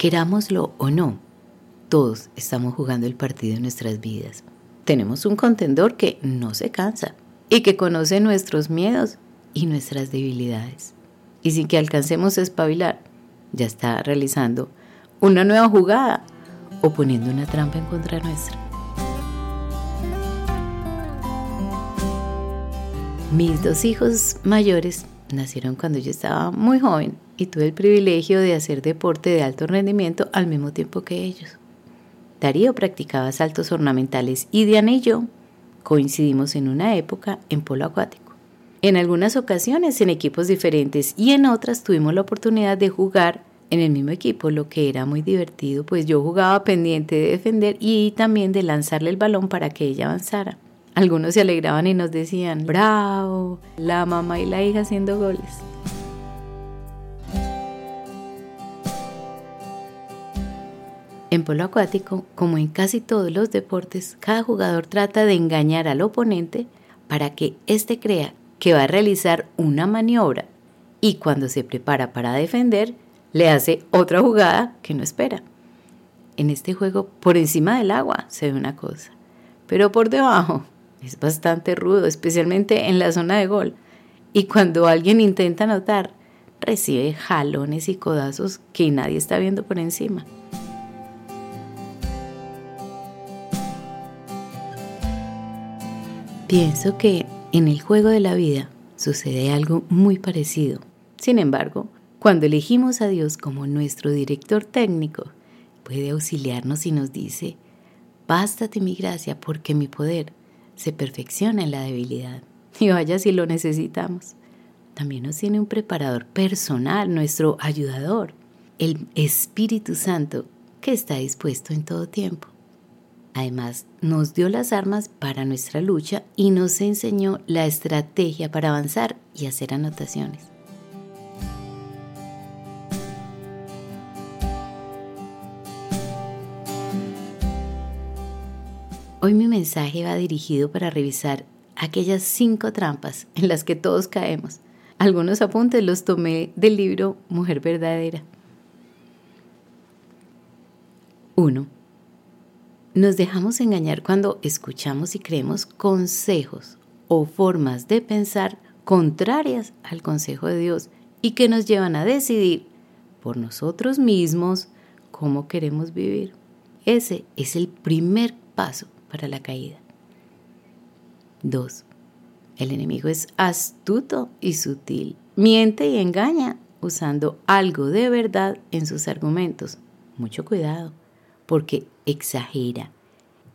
Querámoslo o no, todos estamos jugando el partido de nuestras vidas. Tenemos un contendor que no se cansa y que conoce nuestros miedos y nuestras debilidades. Y sin que alcancemos a espabilar, ya está realizando una nueva jugada o poniendo una trampa en contra nuestra. Mis dos hijos mayores nacieron cuando yo estaba muy joven y tuve el privilegio de hacer deporte de alto rendimiento al mismo tiempo que ellos. Darío practicaba saltos ornamentales y Diana y yo coincidimos en una época en polo acuático. En algunas ocasiones en equipos diferentes y en otras tuvimos la oportunidad de jugar en el mismo equipo, lo que era muy divertido, pues yo jugaba pendiente de defender y también de lanzarle el balón para que ella avanzara. Algunos se alegraban y nos decían, bravo, la mamá y la hija haciendo goles. En polo acuático, como en casi todos los deportes, cada jugador trata de engañar al oponente para que éste crea que va a realizar una maniobra y cuando se prepara para defender, le hace otra jugada que no espera. En este juego, por encima del agua se ve una cosa, pero por debajo es bastante rudo, especialmente en la zona de gol. Y cuando alguien intenta anotar, recibe jalones y codazos que nadie está viendo por encima. Pienso que en el juego de la vida sucede algo muy parecido. Sin embargo, cuando elegimos a Dios como nuestro director técnico, puede auxiliarnos y nos dice, bástate mi gracia porque mi poder se perfecciona en la debilidad. Y vaya si lo necesitamos. También nos tiene un preparador personal, nuestro ayudador, el Espíritu Santo, que está dispuesto en todo tiempo. Además, nos dio las armas para nuestra lucha y nos enseñó la estrategia para avanzar y hacer anotaciones. Hoy mi mensaje va dirigido para revisar aquellas cinco trampas en las que todos caemos. Algunos apuntes los tomé del libro Mujer Verdadera. 1. Nos dejamos engañar cuando escuchamos y creemos consejos o formas de pensar contrarias al consejo de Dios y que nos llevan a decidir por nosotros mismos cómo queremos vivir. Ese es el primer paso para la caída. 2. El enemigo es astuto y sutil. Miente y engaña usando algo de verdad en sus argumentos. Mucho cuidado, porque exagera,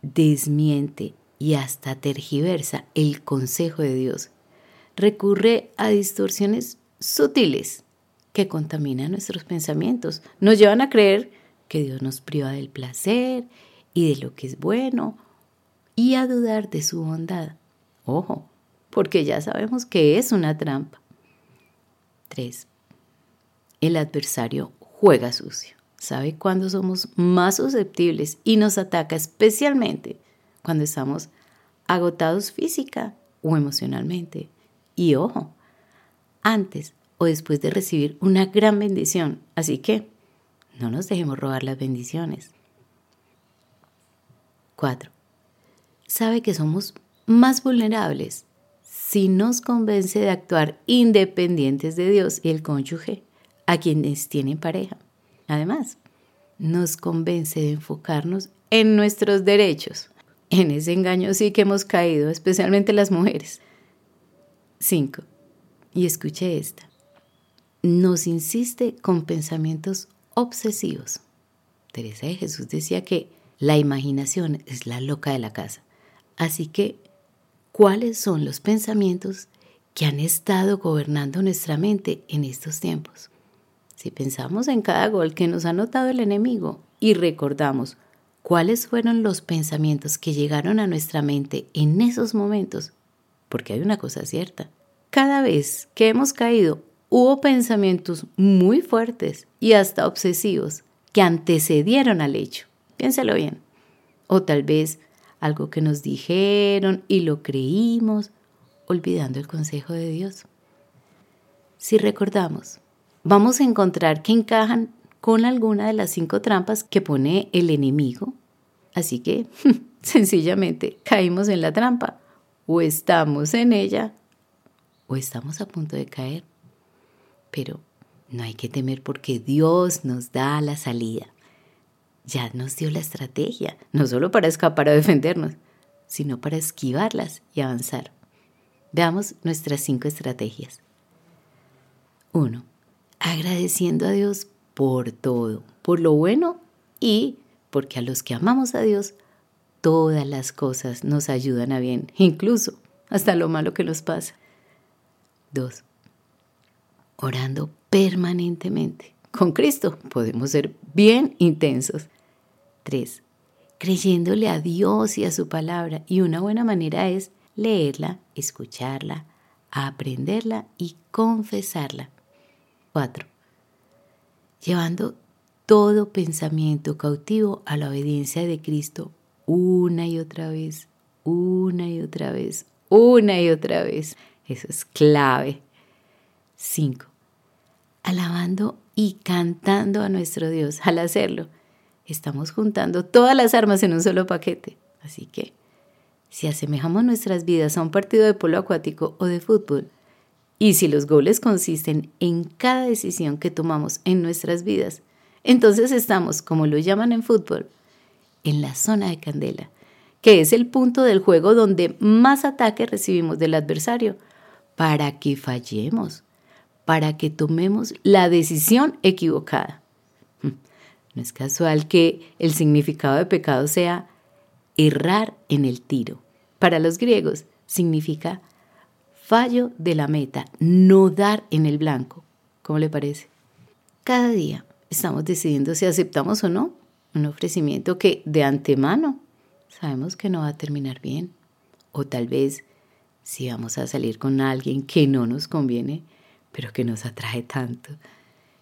desmiente y hasta tergiversa el consejo de Dios. Recurre a distorsiones sutiles que contaminan nuestros pensamientos. Nos llevan a creer que Dios nos priva del placer y de lo que es bueno y a dudar de su bondad. Ojo, porque ya sabemos que es una trampa. 3. El adversario juega sucio. Sabe cuándo somos más susceptibles y nos ataca especialmente cuando estamos agotados física o emocionalmente. Y ojo, antes o después de recibir una gran bendición. Así que no nos dejemos robar las bendiciones. 4 sabe que somos más vulnerables si nos convence de actuar independientes de Dios y el cónyuge a quienes tienen pareja. Además, nos convence de enfocarnos en nuestros derechos. En ese engaño sí que hemos caído, especialmente las mujeres. 5. Y escuche esta. Nos insiste con pensamientos obsesivos. Teresa de Jesús decía que la imaginación es la loca de la casa. Así que, ¿cuáles son los pensamientos que han estado gobernando nuestra mente en estos tiempos? Si pensamos en cada gol que nos ha notado el enemigo y recordamos cuáles fueron los pensamientos que llegaron a nuestra mente en esos momentos, porque hay una cosa cierta, cada vez que hemos caído hubo pensamientos muy fuertes y hasta obsesivos que antecedieron al hecho. Piénsalo bien. O tal vez algo que nos dijeron y lo creímos, olvidando el consejo de Dios. Si recordamos, vamos a encontrar que encajan con alguna de las cinco trampas que pone el enemigo. Así que, sencillamente, caímos en la trampa. O estamos en ella o estamos a punto de caer. Pero no hay que temer porque Dios nos da la salida. Ya nos dio la estrategia, no solo para escapar o defendernos, sino para esquivarlas y avanzar. Veamos nuestras cinco estrategias. 1. Agradeciendo a Dios por todo, por lo bueno y porque a los que amamos a Dios, todas las cosas nos ayudan a bien, incluso hasta lo malo que nos pasa. 2. Orando permanentemente. Con Cristo podemos ser bien intensos. 3. Creyéndole a Dios y a su palabra. Y una buena manera es leerla, escucharla, aprenderla y confesarla. 4. Llevando todo pensamiento cautivo a la obediencia de Cristo una y otra vez, una y otra vez, una y otra vez. Eso es clave. 5. Alabando y cantando a nuestro Dios. Al hacerlo, estamos juntando todas las armas en un solo paquete. Así que, si asemejamos nuestras vidas a un partido de polo acuático o de fútbol, y si los goles consisten en cada decisión que tomamos en nuestras vidas, entonces estamos, como lo llaman en fútbol, en la zona de candela, que es el punto del juego donde más ataques recibimos del adversario, para que fallemos, para que tomemos la decisión equivocada. No es casual que el significado de pecado sea errar en el tiro. Para los griegos significa fallo de la meta, no dar en el blanco. ¿Cómo le parece? Cada día estamos decidiendo si aceptamos o no un ofrecimiento que de antemano sabemos que no va a terminar bien. O tal vez si vamos a salir con alguien que no nos conviene, pero que nos atrae tanto.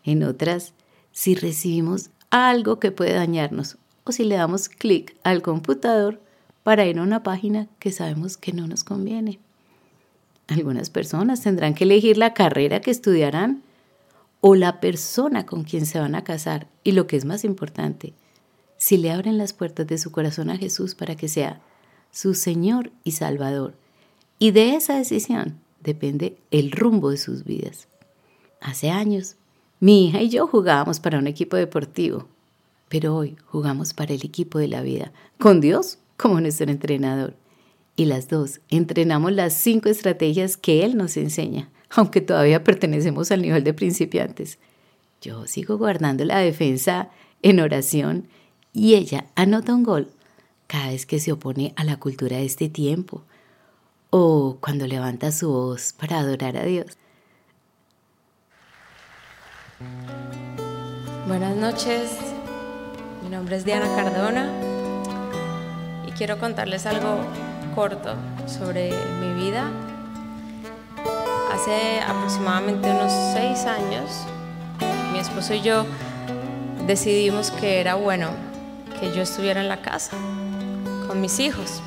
En otras, si recibimos algo que puede dañarnos o si le damos clic al computador para ir a una página que sabemos que no nos conviene. Algunas personas tendrán que elegir la carrera que estudiarán o la persona con quien se van a casar y lo que es más importante, si le abren las puertas de su corazón a Jesús para que sea su Señor y Salvador y de esa decisión depende el rumbo de sus vidas. Hace años, mi hija y yo jugábamos para un equipo deportivo, pero hoy jugamos para el equipo de la vida, con Dios como nuestro entrenador. Y las dos entrenamos las cinco estrategias que Él nos enseña, aunque todavía pertenecemos al nivel de principiantes. Yo sigo guardando la defensa en oración y ella anota un gol cada vez que se opone a la cultura de este tiempo, o cuando levanta su voz para adorar a Dios. Buenas noches, mi nombre es Diana Cardona y quiero contarles algo corto sobre mi vida. Hace aproximadamente unos seis años, mi esposo y yo decidimos que era bueno que yo estuviera en la casa con mis hijos.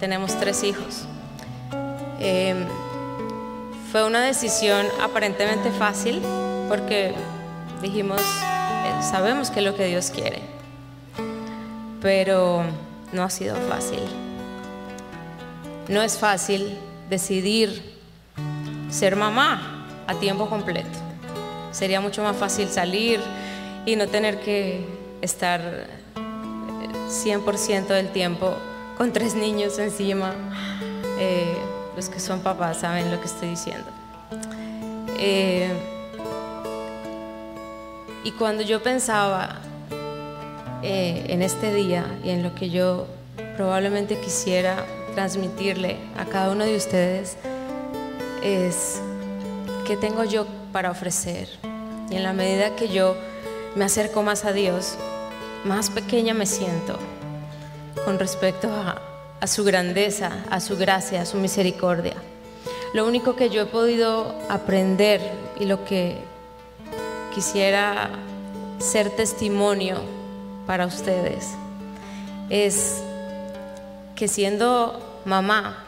Tenemos tres hijos. Em, fue una decisión aparentemente fácil porque dijimos, eh, sabemos que es lo que Dios quiere, pero no ha sido fácil. No es fácil decidir ser mamá a tiempo completo. Sería mucho más fácil salir y no tener que estar 100% eh, del tiempo con tres niños encima. Eh, los que son papás saben lo que estoy diciendo. Y cuando yo pensaba eh, en este día y en lo que yo probablemente quisiera transmitirle a cada uno de ustedes, es qué tengo yo para ofrecer. Y en la medida que yo me acerco más a Dios, más pequeña me siento con respecto a, a su grandeza, a su gracia, a su misericordia. Lo único que yo he podido aprender y lo que quisiera ser testimonio para ustedes es que siendo mamá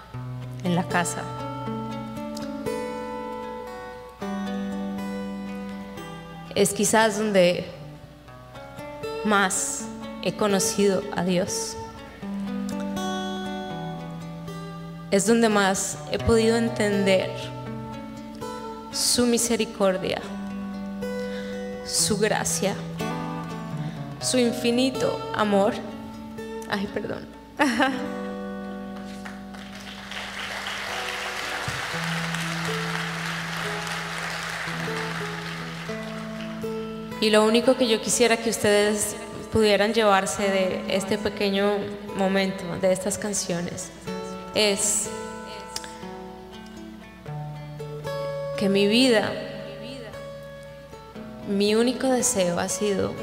en la casa, es quizás donde más he conocido a Dios. Es donde más he podido entender su misericordia, su gracia, su infinito amor. Ay, perdón. Y lo único que yo quisiera que ustedes pudieran llevarse de este pequeño momento, de estas canciones, es que mi vida, mi único deseo ha sido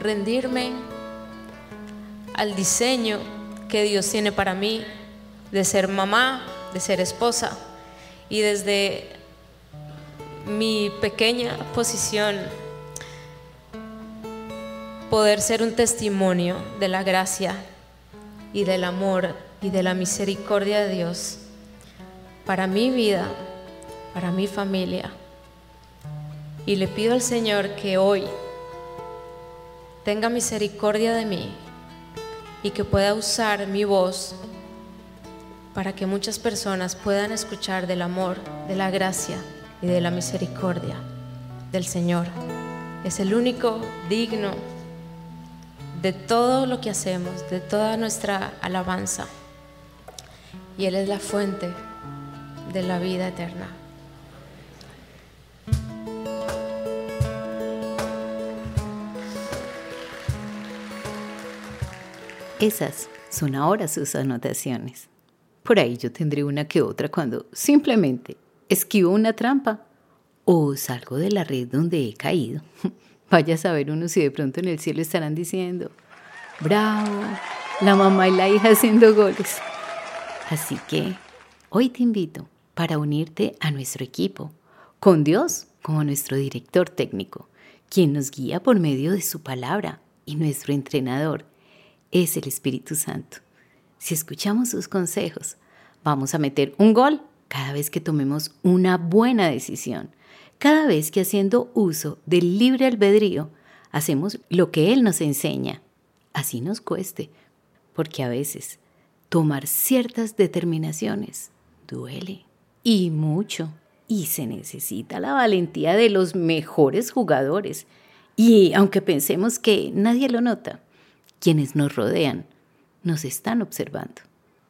rendirme al diseño que Dios tiene para mí de ser mamá, de ser esposa. Y desde mi pequeña posición poder ser un testimonio de la gracia y del amor y de la misericordia de Dios para mi vida, para mi familia. Y le pido al Señor que hoy tenga misericordia de mí y que pueda usar mi voz para que muchas personas puedan escuchar del amor, de la gracia y de la misericordia del Señor. Es el único digno de todo lo que hacemos, de toda nuestra alabanza. Y Él es la fuente de la vida eterna. Esas son ahora sus anotaciones. Por ahí yo tendré una que otra cuando simplemente esquivo una trampa o salgo de la red donde he caído. Vaya a saber uno si de pronto en el cielo estarán diciendo, bravo, la mamá y la hija haciendo goles. Así que hoy te invito para unirte a nuestro equipo, con Dios como nuestro director técnico, quien nos guía por medio de su palabra y nuestro entrenador es el Espíritu Santo. Si escuchamos sus consejos, vamos a meter un gol cada vez que tomemos una buena decisión cada vez que haciendo uso del libre albedrío hacemos lo que Él nos enseña, así nos cueste, porque a veces tomar ciertas determinaciones duele y mucho, y se necesita la valentía de los mejores jugadores. Y aunque pensemos que nadie lo nota, quienes nos rodean nos están observando.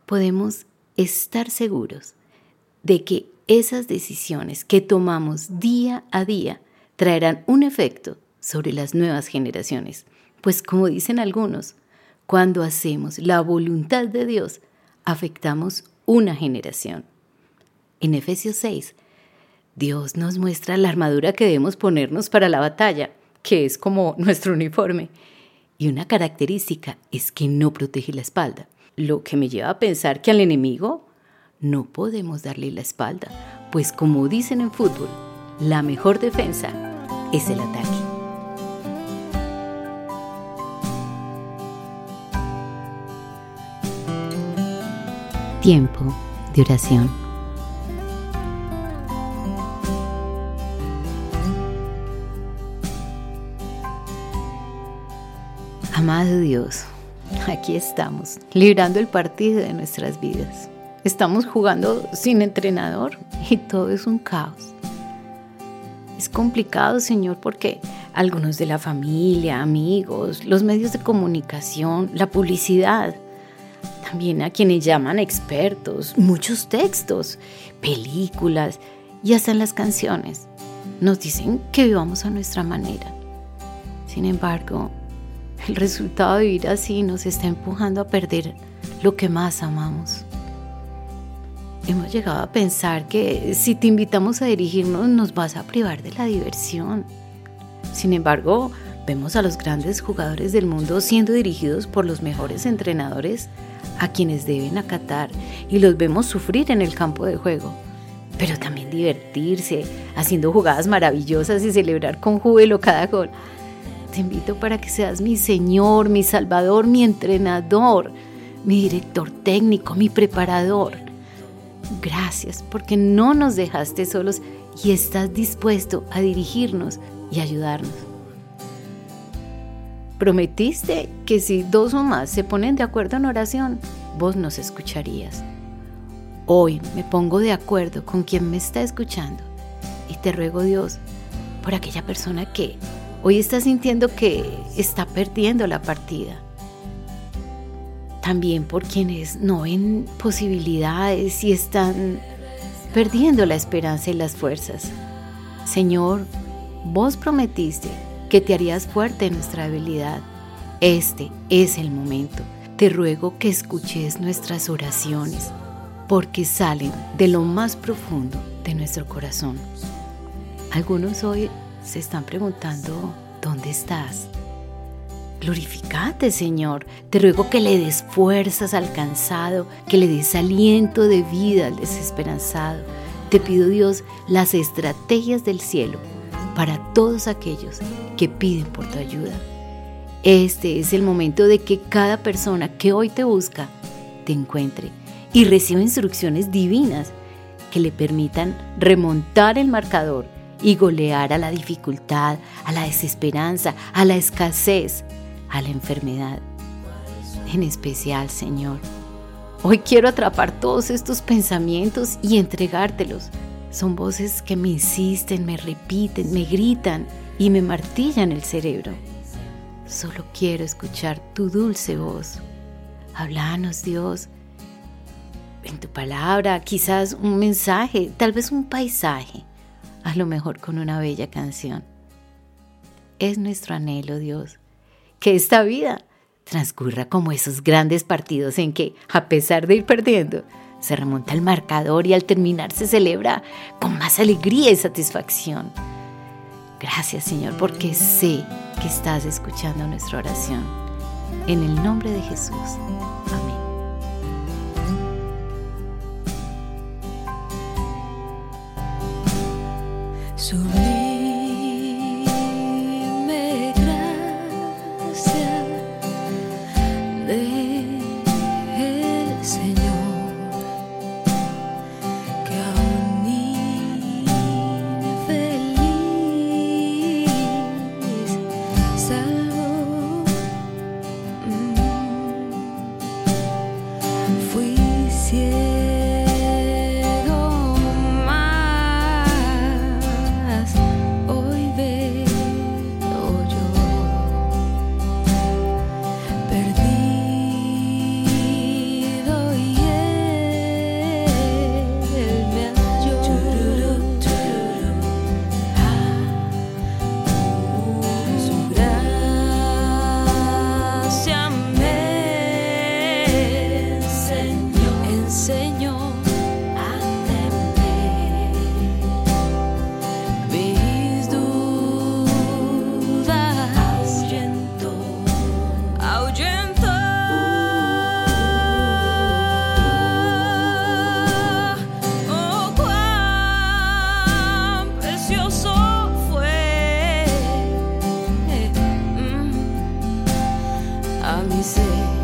Podemos estar seguros de que esas decisiones que tomamos día a día traerán un efecto sobre las nuevas generaciones. Pues como dicen algunos, cuando hacemos la voluntad de Dios, afectamos una generación. En Efesios 6, Dios nos muestra la armadura que debemos ponernos para la batalla, que es como nuestro uniforme. Y una característica es que no protege la espalda, lo que me lleva a pensar que al enemigo no podemos darle la espalda, pues como dicen en fútbol, la mejor defensa es el ataque. Tiempo de oración. Amado Dios, aquí estamos, librando el partido de nuestras vidas. Estamos jugando sin entrenador y todo es un caos. Es complicado, Señor, porque algunos de la familia, amigos, los medios de comunicación, la publicidad, también a quienes llaman expertos, muchos textos, películas y hasta las canciones, nos dicen que vivamos a nuestra manera. Sin embargo, el resultado de vivir así nos está empujando a perder lo que más amamos hemos llegado a pensar que si te invitamos a dirigirnos nos vas a privar de la diversión. Sin embargo, vemos a los grandes jugadores del mundo siendo dirigidos por los mejores entrenadores a quienes deben acatar y los vemos sufrir en el campo de juego, pero también divertirse, haciendo jugadas maravillosas y celebrar con júbilo cada gol. Te invito para que seas mi Señor, mi Salvador, mi entrenador, mi director técnico, mi preparador Gracias porque no nos dejaste solos y estás dispuesto a dirigirnos y ayudarnos. prometiste que si dos o más se ponen de acuerdo en oración, vos nos escucharías. Hoy me pongo de acuerdo con quien me está escuchando y te ruego Dios por aquella persona que hoy está sintiendo que está perdiendo la partida. También por quienes no ven posibilidades y están perdiendo la esperanza y las fuerzas. Señor, vos prometiste que te harías fuerte en nuestra debilidad. Este es el momento. Te ruego que escuches nuestras oraciones, porque salen de lo más profundo de nuestro corazón. Algunos hoy se están preguntando, ¿dónde estás? Glorificate, Señor. Te ruego que le des fuerzas al cansado, que le des aliento de vida al desesperanzado. Te pido, Dios, las estrategias del cielo para todos aquellos que piden por tu ayuda. Este es el momento de que cada persona que hoy te busca te encuentre y reciba instrucciones divinas que le permitan remontar el marcador y golear a la dificultad, a la desesperanza, a la escasez, a la enfermedad. En especial, Señor, hoy quiero atrapar todos estos pensamientos y entregártelos son voces que me insisten, me repiten, me gritan y me martillan el cerebro. Solo quiero escuchar tu dulce voz. Hablanos, Dios, en tu palabra, quizás un mensaje, tal vez un paisaje, a lo mejor con una bella canción. Es nuestro anhelo, Dios, que esta vida transcurra como esos grandes partidos en que, a pesar de ir perdiendo, se remonta el marcador y al terminar se celebra con más alegría y satisfacción. Gracias Señor porque sé que estás escuchando nuestra oración. En el nombre de Jesús. Amén. so amusée.